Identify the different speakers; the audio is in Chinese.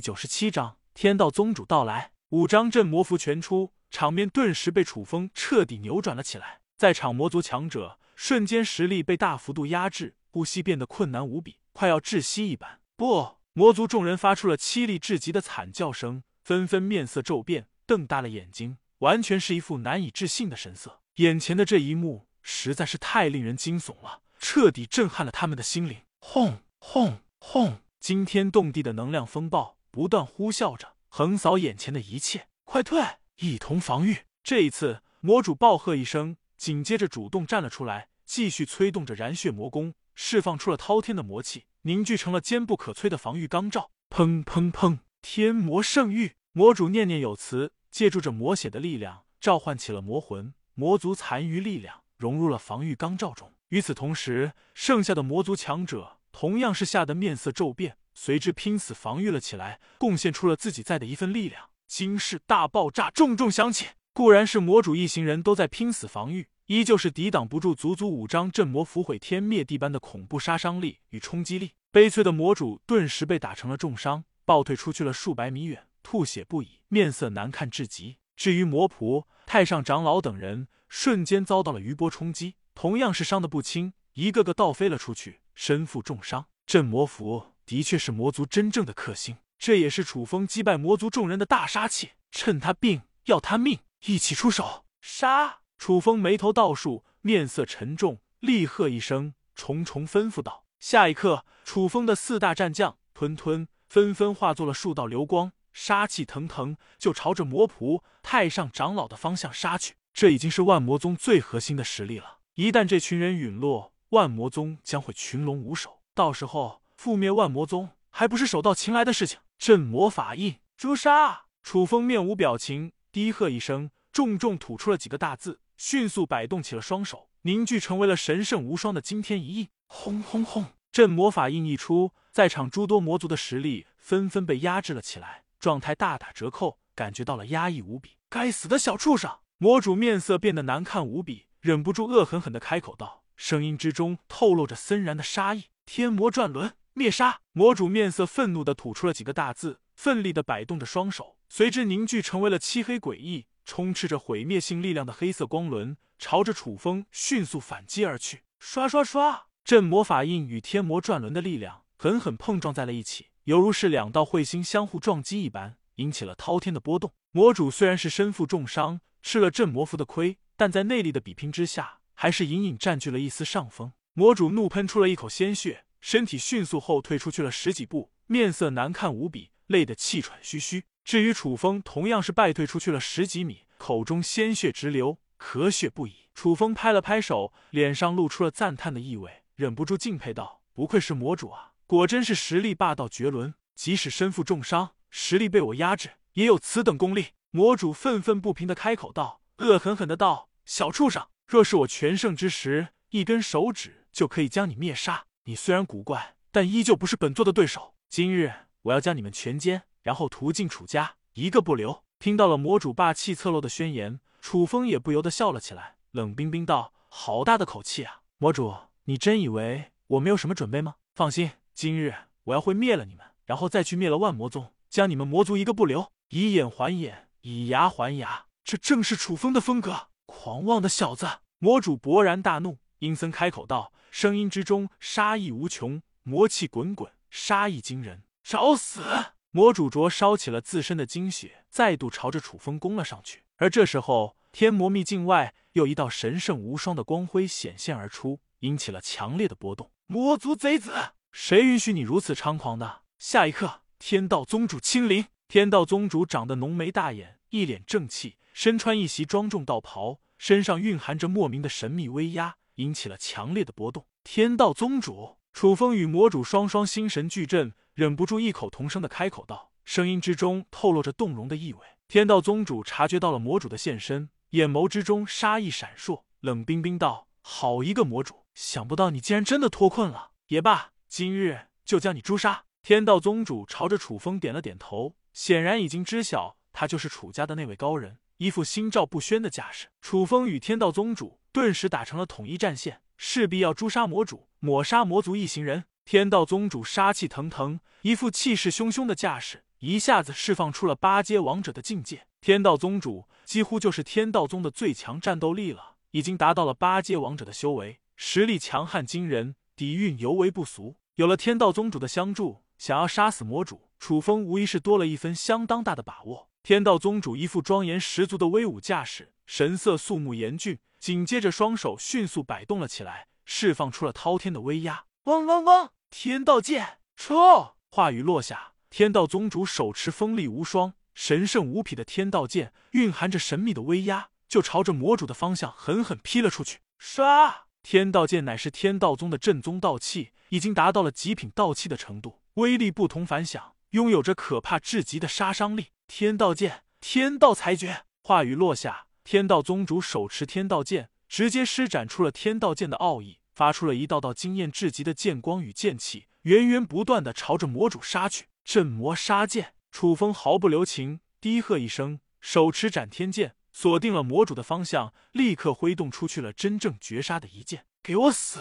Speaker 1: 九十七章天道宗主到来，五张镇魔符全出，场面顿时被楚风彻底扭转了起来。在场魔族强者瞬间实力被大幅度压制，呼吸变得困难无比，快要窒息一般。不，魔族众人发出了凄厉至极的惨叫声，纷纷面色骤变，瞪大了眼睛，完全是一副难以置信的神色。眼前的这一幕实在是太令人惊悚了，彻底震撼了他们的心灵。轰轰轰！惊天动地的能量风暴不断呼啸着，横扫眼前的一切。快退，一同防御！这一次，魔主暴喝一声，紧接着主动站了出来，继续催动着燃血魔功，释放出了滔天的魔气，凝聚成了坚不可摧的防御钢罩。砰砰砰！天魔圣域，魔主念念有词，借助着魔血的力量，召唤起了魔魂、魔族残余力量，融入了防御钢罩中。与此同时，剩下的魔族强者。同样是吓得面色骤变，随之拼死防御了起来，贡献出了自己在的一份力量。惊世大爆炸重重响起，固然是魔主一行人都在拼死防御，依旧是抵挡不住足足五张镇魔符毁天灭地般的恐怖杀伤力与冲击力。悲催的魔主顿时被打成了重伤，暴退出去了数百米远，吐血不已，面色难看至极。至于魔仆、太上长老等人，瞬间遭到了余波冲击，同样是伤得不轻，一个个倒飞了出去。身负重伤，镇魔符的确是魔族真正的克星，这也是楚风击败魔族众人的大杀器。趁他病要他命，一起出手杀！楚风眉头倒竖，面色沉重，厉喝一声，重重吩咐道：“下一刻，楚风的四大战将吞吞纷纷化作了数道流光，杀气腾腾，就朝着魔仆太上长老的方向杀去。这已经是万魔宗最核心的实力了，一旦这群人陨落。”万魔宗将会群龙无首，到时候覆灭万魔宗还不是手到擒来的事情？镇魔法印，诛杀！楚风面无表情，低喝一声，重重吐出了几个大字，迅速摆动起了双手，凝聚成为了神圣无双的惊天一印。轰轰轰！镇魔法印一出，在场诸多魔族的实力纷纷被压制了起来，状态大打折扣，感觉到了压抑无比。该死的小畜生！魔主面色变得难看无比，忍不住恶狠狠的开口道。声音之中透露着森然的杀意。天魔转轮灭杀！魔主面色愤怒的吐出了几个大字，奋力的摆动着双手，随之凝聚成为了漆黑诡异、充斥着毁灭性力量的黑色光轮，朝着楚风迅速反击而去。刷刷刷！镇魔法印与天魔转轮的力量狠狠碰撞在了一起，犹如是两道彗星相互撞击一般，引起了滔天的波动。魔主虽然是身负重伤，吃了镇魔符的亏，但在内力的比拼之下。还是隐隐占据了一丝上风。魔主怒喷出了一口鲜血，身体迅速后退出去了十几步，面色难看无比，累得气喘吁吁。至于楚风，同样是败退出去了十几米，口中鲜血直流，咳血不已。楚风拍了拍手，脸上露出了赞叹的意味，忍不住敬佩道：“不愧是魔主啊，果真是实力霸道绝伦。即使身负重伤，实力被我压制，也有此等功力。”魔主愤愤不平的开口道，恶狠狠的道：“小畜生！”若是我全盛之时，一根手指就可以将你灭杀。你虽然古怪，但依旧不是本座的对手。今日我要将你们全歼，然后屠尽楚家，一个不留。听到了魔主霸气侧漏的宣言，楚风也不由得笑了起来，冷冰冰道：“好大的口气啊！魔主，你真以为我没有什么准备吗？放心，今日我要会灭了你们，然后再去灭了万魔宗，将你们魔族一个不留。以眼还眼，以牙还牙，这正是楚风的风格。”狂妄的小子！魔主勃然大怒，阴森开口道，声音之中杀意无穷，魔气滚滚，杀意惊人。找死！魔主灼烧起了自身的精血，再度朝着楚风攻了上去。而这时候，天魔秘境外又一道神圣无双的光辉显现而出，引起了强烈的波动。魔族贼子，谁允许你如此猖狂的？下一刻，天道宗主亲临。天道宗主长得浓眉大眼，一脸正气。身穿一袭庄重道袍，身上蕴含着莫名的神秘威压，引起了强烈的波动。天道宗主楚风与魔主双双心神俱震，忍不住异口同声的开口道，声音之中透露着动容的意味。天道宗主察觉到了魔主的现身，眼眸之中杀意闪烁，冷冰冰道：“好一个魔主，想不到你竟然真的脱困了。也罢，今日就将你诛杀。”天道宗主朝着楚风点了点头，显然已经知晓他就是楚家的那位高人。一副心照不宣的架势，楚风与天道宗主顿时打成了统一战线，势必要诛杀魔主，抹杀魔族一行人。天道宗主杀气腾腾，一副气势汹汹的架势，一下子释放出了八阶王者的境界。天道宗主几乎就是天道宗的最强战斗力了，已经达到了八阶王者的修为，实力强悍惊人，底蕴尤为不俗。有了天道宗主的相助，想要杀死魔主，楚风无疑是多了一分相当大的把握。天道宗主一副庄严十足的威武架势，神色肃穆严峻，紧接着双手迅速摆动了起来，释放出了滔天的威压。嗡嗡嗡！天道剑出！话语落下，天道宗主手持锋利无双、神圣无匹的天道剑，蕴含着神秘的威压，就朝着魔主的方向狠狠劈了出去。杀！天道剑乃是天道宗的正宗道器，已经达到了极品道器的程度，威力不同凡响，拥有着可怕至极的杀伤力。天道剑，天道裁决。话语落下，天道宗主手持天道剑，直接施展出了天道剑的奥义，发出了一道道惊艳至极的剑光与剑气，源源不断的朝着魔主杀去。镇魔杀剑，楚风毫不留情，低喝一声，手持斩天剑，锁定了魔主的方向，立刻挥动出去了真正绝杀的一剑。给我死！